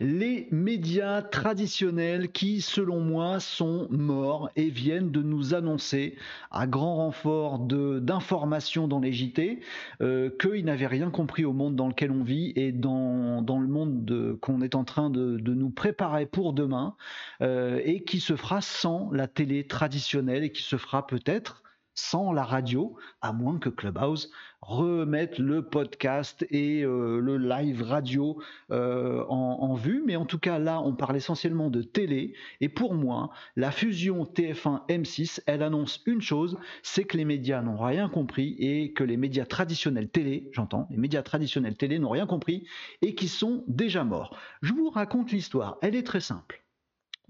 les médias traditionnels qui, selon moi, sont morts et viennent de nous annoncer, à grand renfort d'informations dans les JT, euh, qu'ils n'avaient rien compris au monde dans lequel on vit et dans, le monde qu'on est en train de, de, nous préparer pour demain, euh, et qui se fera sans la télé traditionnelle et qui se fera peut-être sans la radio, à moins que Clubhouse remette le podcast et euh, le live radio euh, en, vue. Mais en tout cas, là, on parle essentiellement de télé. Et pour moi, la fusion TF1-M6, elle annonce une chose, c'est que les médias n'ont rien compris et que les médias traditionnels télé, j'entends, les médias traditionnels télé n'ont rien compris et qui sont déjà morts. Je vous raconte l'histoire. Elle est très simple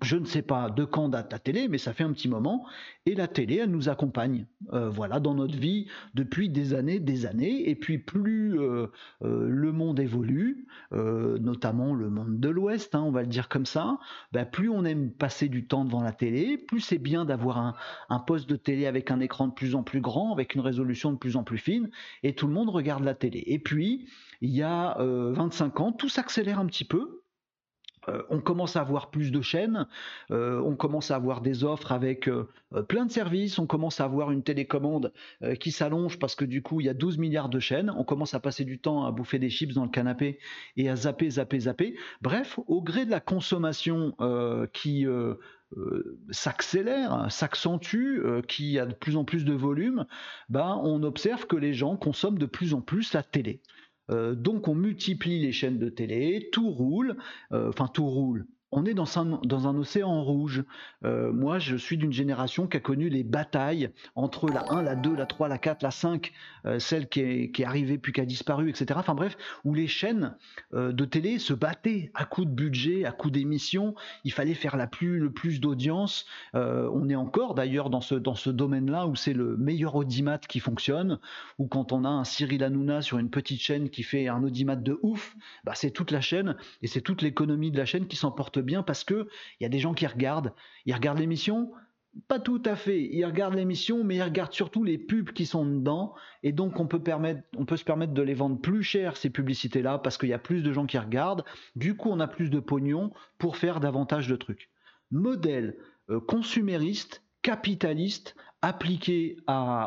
je ne sais pas de quand date la télé, mais ça fait un petit moment, et la télé, elle nous accompagne, euh, voilà, dans notre vie depuis des années, des années, et puis plus euh, euh, le monde évolue, notamment le monde de l'Ouest, hein, on va le dire comme ça, ben, plus on aime passer du temps devant la télé, plus c'est bien d'avoir un, poste de télé avec un écran de plus en plus grand, avec une résolution de plus en plus fine, et tout le monde regarde la télé. Et puis, il y a 25 ans, tout s'accélère un petit peu, euh, on commence à avoir plus de chaînes, euh, on commence à avoir des offres avec euh, plein de services, on commence à avoir une télécommande qui s'allonge parce que du coup il y a 12 milliards de chaînes, on commence à passer du temps à bouffer des chips dans le canapé et à zapper, zapper, zapper. Bref, au gré de la consommation qui s'accélère, s'accentue, qui a de plus en plus de volume, bah, on observe que les gens consomment de plus en plus la télé. Euh, donc on multiplie les chaînes de télé, tout roule, euh, enfin tout roule on est dans un, océan rouge. Euh, moi, je suis d'une génération qui a connu les batailles entre la 1, la 2, la 3, la 4, la 5, euh, celle qui est, arrivée puis qui a disparu, etc. Enfin bref, où les chaînes euh, de télé se battaient à coup de budget, à coup d'émissions. Il fallait faire plus, le plus d'audience. on est encore d'ailleurs dans ce, domaine-là où c'est le meilleur audimat qui fonctionne, ou quand on a un Cyril Hanouna sur une petite chaîne qui fait un audimat de ouf, bah, c'est toute la chaîne et c'est toute l'économie de la chaîne qui s'en bien parce que il y a des gens qui regardent, ils regardent l'émission, pas tout à fait. Ils regardent l'émission, mais ils regardent surtout les pubs qui sont dedans. Et donc, on peut, permettre, on peut se permettre de les vendre plus cher, ces publicités-là, parce qu'il y a plus de gens qui regardent. Du coup, on a plus de pognon pour faire davantage de trucs. Modèle euh, consumériste, capitaliste, appliqué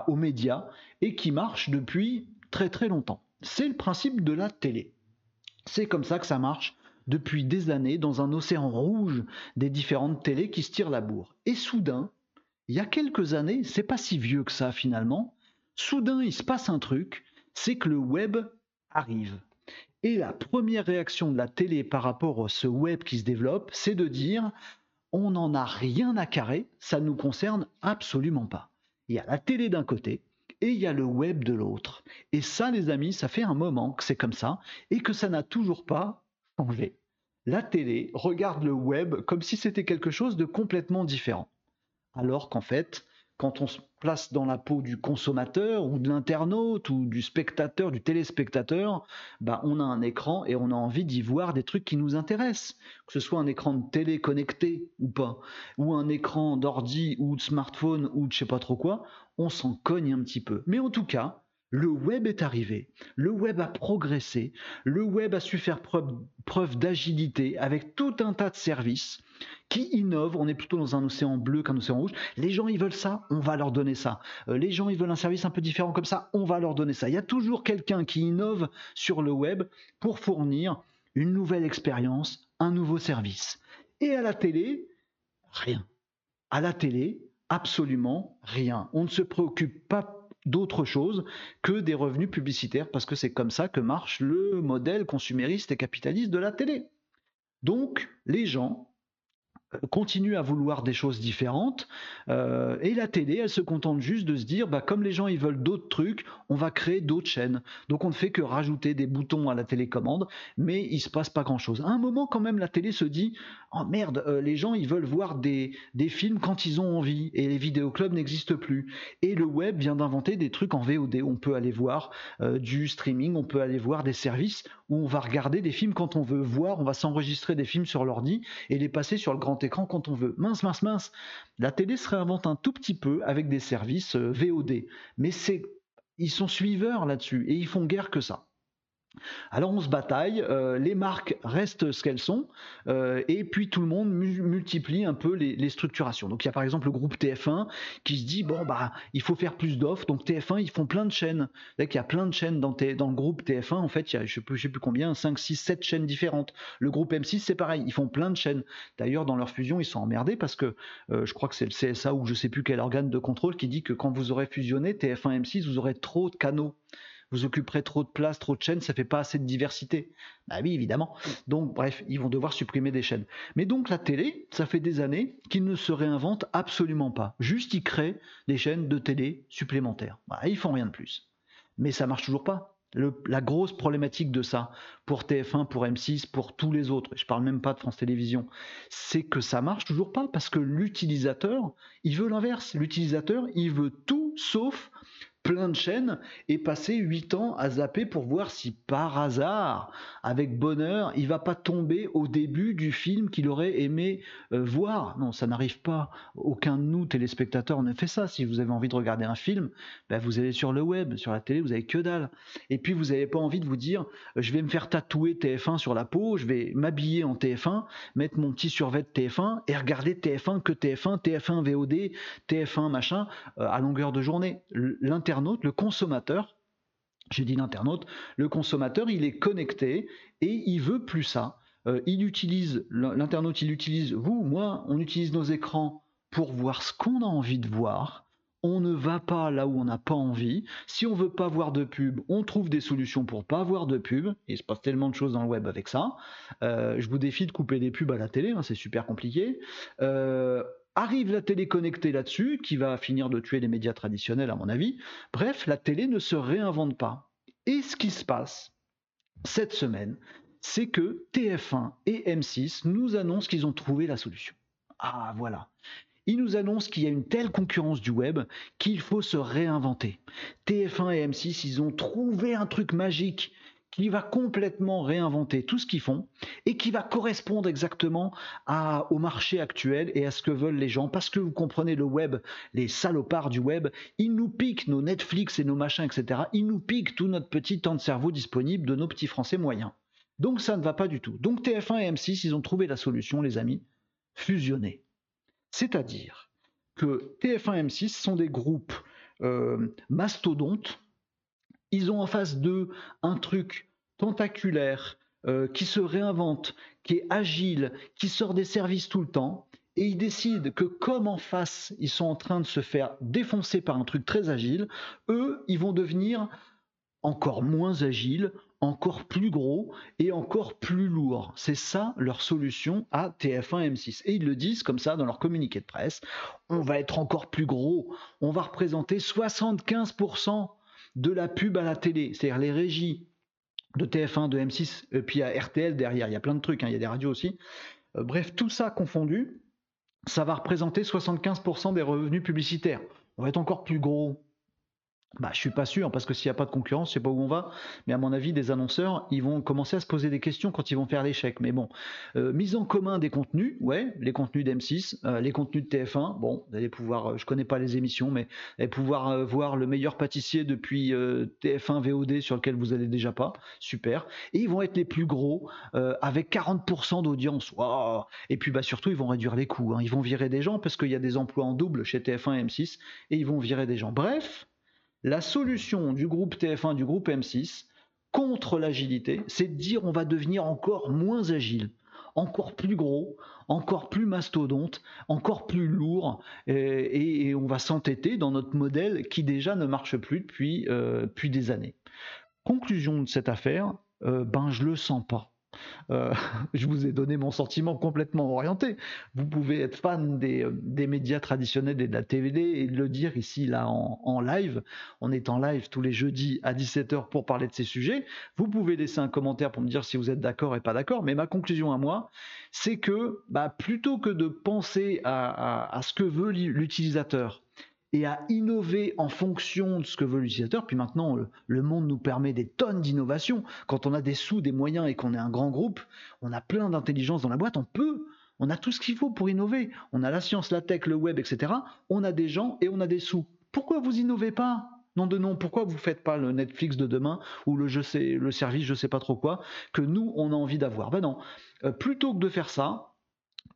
aux médias et qui marche depuis très très longtemps. C'est le principe de la télé. C'est comme ça que ça marche depuis des années dans un océan rouge des différentes télés qui se tirent la bourre. Et soudain, il y a quelques années, c'est pas si vieux que ça finalement, soudain il se passe un truc, c'est que le web arrive. Et la première réaction de la télé par rapport à ce web qui se développe, c'est de dire on n'en a rien à carrer, ça ne nous concerne absolument pas. Il y a la télé d'un côté et il y a le web de l'autre. Et ça, les amis, ça fait un moment que c'est comme ça et que ça n'a toujours pas la télé regarde le web comme si c'était quelque chose de complètement différent. Alors qu'en fait, quand on se place dans la peau du consommateur ou de l'internaute ou du spectateur, du téléspectateur, bah on a un écran et on a envie d'y voir des trucs qui nous intéressent. Que ce soit un écran de télé connecté ou pas, ou un écran d'ordi ou de smartphone ou de je sais pas trop quoi, on s'en cogne un petit peu. Mais en tout cas, le web est arrivé, le web a progressé, le web a su faire preuve, d'agilité avec tout un tas de services qui innovent. On est plutôt dans un océan bleu qu'un océan rouge. Les gens, ils veulent ça, on va leur donner ça. Euh, les gens, ils veulent un service un peu différent comme ça, on va leur donner ça. Il y a toujours quelqu'un qui innove sur le web pour fournir une nouvelle expérience, un nouveau service. Et à la télé, rien. À la télé, absolument rien. On ne se préoccupe pas d'autre chose que des revenus publicitaires, parce que c'est comme ça que marche le modèle consumériste et capitaliste de la télé. Donc, les gens continue à vouloir des choses différentes. Euh, et la télé, elle se contente juste de se dire, bah, comme les gens ils veulent d'autres trucs, on va créer d'autres chaînes. Donc on ne fait que rajouter des boutons à la télécommande, mais il se passe pas grand-chose. À un moment, quand même, la télé se dit, oh merde, euh, les gens ils veulent voir des, des films quand ils ont envie, et les vidéoclubs n'existent plus. Et le web vient d'inventer des trucs en VOD. On peut aller voir euh, du streaming, on peut aller voir des services où on va regarder des films quand on veut voir, on va s'enregistrer des films sur l'ordi et les passer sur le grand écran quand on veut. Mince, mince, mince. La télé se réinvente un tout petit peu avec des services euh, VOD. Mais c'est, ils sont suiveurs là-dessus et ils font guère que ça. Alors on se bataille, euh, les marques restent ce qu'elles sont, euh, et puis tout le monde multiplie un peu les, structurations. Donc il y a par exemple le groupe TF1 qui se dit bon bah il faut faire plus d'offres, donc TF1 ils font plein de chaînes. Il y a plein de chaînes dans, le groupe TF1, en fait il y a je ne sais, plus combien, 5, 6, 7 chaînes différentes. Le groupe M6 c'est pareil, ils font plein de chaînes. D'ailleurs dans leur fusion ils sont emmerdés parce que euh, je crois que c'est le CSA ou je sais plus quel organe de contrôle qui dit que quand vous aurez fusionné TF1 M6 vous aurez trop de canaux vous occuperez trop de place, trop de chaînes, ça fait pas assez de diversité. Bah oui, évidemment. Donc, bref, ils vont devoir supprimer des chaînes. Mais donc, la télé, ça fait des années qu'ils ne se réinventent absolument pas. Juste, ils créent des chaînes de télé supplémentaires. Bah, ils font rien de plus. Mais ça marche toujours pas. la grosse problématique de ça, pour TF1, pour M6, pour tous les autres, je parle même pas de France Télévisions, c'est que ça marche toujours pas parce que l'utilisateur, il veut l'inverse. L'utilisateur, il veut tout sauf plein de chaînes et passer 8 ans à zapper pour voir si par hasard, avec bonheur, il va pas tomber au début du film qu'il aurait aimé euh, voir. Non, ça n'arrive pas. Aucun de nous, téléspectateurs, ne fait ça. Si vous avez envie de regarder un film, ben vous allez sur le web, sur la télé, vous avez que dalle. Et puis vous n'avez pas envie de vous dire, je vais me faire tatouer TF1 sur la peau, je vais m'habiller en TF1, mettre mon petit survêt de TF1 et regarder TF1 que TF1, TF1 VOD, TF1 machin, euh, à longueur de journée. L'inter le consommateur, j'ai dit l'internaute, le consommateur, il est connecté et il veut plus ça. Euh, il utilise, l'internaute, il utilise, vous, moi, on utilise nos écrans pour voir ce qu'on a envie de voir. On ne va pas là où on n'a pas envie. Si on veut pas voir de pub, on trouve des solutions pour pas voir de pub. il se passe tellement de choses dans le web avec ça. Euh, je vous défie de couper des pubs à la télé, hein, c'est super compliqué. Euh, Arrive la télé connectée là-dessus, qui va finir de tuer les médias traditionnels à mon avis. Bref, la télé ne se réinvente pas. Et ce qui se passe cette semaine, c'est que TF1 et M6 nous annoncent qu'ils ont trouvé la solution. Ah voilà. Ils nous annoncent qu'il y a une telle concurrence du web qu'il faut se réinventer. TF1 et M6, ils ont trouvé un truc magique qui va complètement réinventer tout ce qu'ils font et qui va correspondre exactement au marché actuel et à ce que veulent les gens. Parce que vous comprenez, le web, les salopards du web, ils nous piquent nos Netflix et nos machins, etc. Ils nous piquent tout notre petit temps de cerveau disponible de nos petits Français moyens. Donc ça ne va pas du tout. Donc TF1 et M6, ils ont trouvé la solution, les amis, fusionner. C'est-à-dire que TF1 et M6 sont des groupes euh, mastodontes ils ont en face d'eux un truc tentaculaire euh, qui se réinvente, qui est agile, qui sort des services tout le temps. Et ils décident que comme en face, ils sont en train de se faire défoncer par un truc très agile, eux, ils vont devenir encore moins agiles, encore plus gros et encore plus lourds. C'est ça leur solution à TF1 M6. Et ils le disent comme ça dans leur communiqué de presse. On va être encore plus gros. On va représenter 75% de la pub à la télé, c'est-à-dire les régies de TF1, de M6, et puis a RTL derrière, il y a plein de trucs, hein, il y a des radios aussi. Euh, bref, tout ça confondu, ça va représenter 75% des revenus publicitaires. On va être encore plus gros, bah, je suis pas sûr parce que s'il n'y a pas de concurrence, je sais pas où on va. Mais à mon avis, des annonceurs, ils vont commencer à se poser des questions quand ils vont faire l'échec. Mais bon, euh, mise en commun des contenus, ouais, les contenus d'M6, euh, les contenus de TF1. Bon, vous allez pouvoir, euh, je connais pas les émissions, mais vous allez pouvoir voir le meilleur pâtissier depuis TF1 VOD sur lequel vous allez déjà pas. Super. Et ils vont être les plus gros avec 40% d'audience. Et puis bah surtout, ils vont réduire les coûts. Hein. Ils vont virer des gens parce qu'il y a des emplois en double chez TF1 et M6 et ils vont virer des gens. Bref la solution du groupe TF1, du groupe M6 contre l'agilité, c'est de dire on va devenir encore moins agile, encore plus gros, encore plus mastodonte, encore plus lourd, et, on va s'entêter dans notre modèle qui déjà ne marche plus depuis, euh, des années. Conclusion de cette affaire, euh, ben je le sens pas. Euh, je vous ai donné mon sentiment complètement orienté. Vous pouvez être fan des, des, médias traditionnels et de la TVD et le dire ici, là, en, live. On est en live tous les jeudis à 17h pour parler de ces sujets. Vous pouvez laisser un commentaire pour me dire si vous êtes d'accord et pas d'accord. Mais ma conclusion à moi, c'est que bah, plutôt que de penser à ce que veut l'utilisateur, et à innover en fonction de ce que veut l'utilisateur. Puis maintenant, le, monde nous permet des tonnes d'innovation. Quand on a des sous, des moyens et qu'on est un grand groupe, on a plein d'intelligence dans la boîte, on peut, on a tout ce qu'il faut pour innover. On a la science, la tech, le web, etc. On a des gens et on a des sous. Pourquoi vous innovez pas? Non de non, pourquoi vous faites pas le Netflix de demain ou le, je sais, le service je sais pas trop quoi que nous on a envie d'avoir? Ben non, euh, plutôt que de faire ça,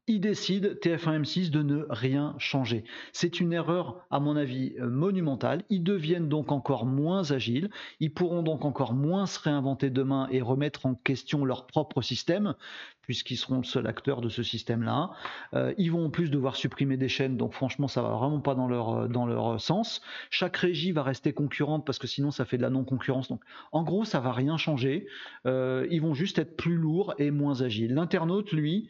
ils décident, TF1-M6, de ne rien changer. C'est une erreur, à mon avis, euh, monumentale. Ils deviennent donc encore moins agiles. Ils pourront donc encore moins se réinventer demain et remettre en question leur propre système, puisqu'ils seront le seul acteur de ce système-là. Euh, ils vont en plus devoir supprimer des chaînes, donc franchement, ça va vraiment pas dans leur, euh, dans leur sens. Chaque régie va rester concurrente parce que sinon, ça fait de la non-concurrence. Donc, en gros, ça va rien changer. ils vont juste être plus lourds et moins agiles. L'internaute, lui,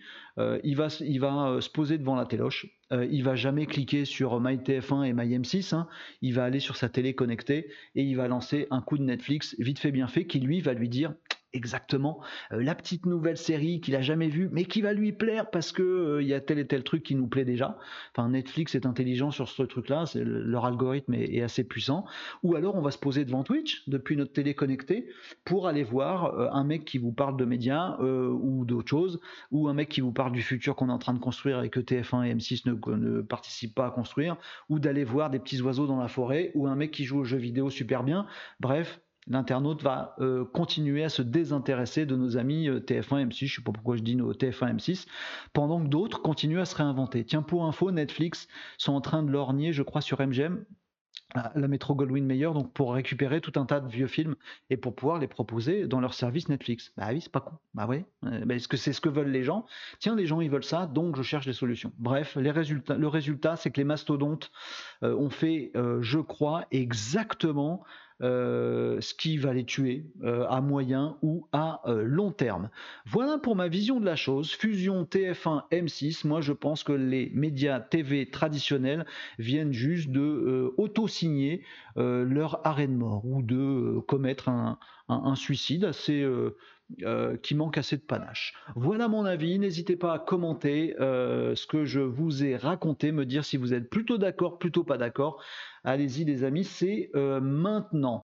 il va, il va se poser devant la téloche. il va jamais cliquer sur MyTF1 et MyM6. Hein. Il va aller sur sa télé connectée et il va lancer un coup de Netflix vite fait bien fait qui lui va lui dire exactement euh, la petite nouvelle série qu'il a jamais vue, mais qui va lui plaire parce que euh, il y a tel et tel truc qui nous plaît déjà. Enfin, Netflix est intelligent sur ce truc-là, leur algorithme est, assez puissant. Ou alors on va se poser devant Twitch depuis notre télé connectée pour aller voir euh, un mec qui vous parle de médias ou d'autres choses, ou un mec qui vous parle du futur qu'on est en train de construire et que TF1 et M6 ne, ne participent pas à construire, ou d'aller voir des petits oiseaux dans la forêt, ou un mec qui joue aux jeux vidéo super bien. Bref, l'internaute va euh, continuer à se désintéresser de nos amis TF1 M6, je ne sais pas pourquoi je dis nos TF1 M6, pendant que d'autres continuent à se réinventer. Tiens, pour info, Netflix sont en train de lorgner, je crois, sur MGM, la métro Goldwyn Mayer, donc pour récupérer tout un tas de vieux films et pour pouvoir les proposer dans leur service Netflix. Bah oui, c'est pas con. Bah oui. Euh, bah, est-ce que c'est ce que veulent les gens? Tiens, les gens ils veulent ça, donc je cherche des solutions. Bref, le résultat, c'est que les mastodontes euh, ont fait, je crois, exactement euh, ce qui va les tuer euh, à moyen ou à euh, long terme. Voilà pour ma vision de la chose. Fusion TF1 M6, moi je pense que les médias TV traditionnels viennent juste de auto-signer leur arrêt de mort ou de commettre un, un suicide assez euh, qui manque assez de panache. Voilà mon avis. N'hésitez pas à commenter euh, ce que je vous ai raconté, me dire si vous êtes plutôt d'accord, plutôt pas d'accord. Allez-y les amis, c'est euh, maintenant.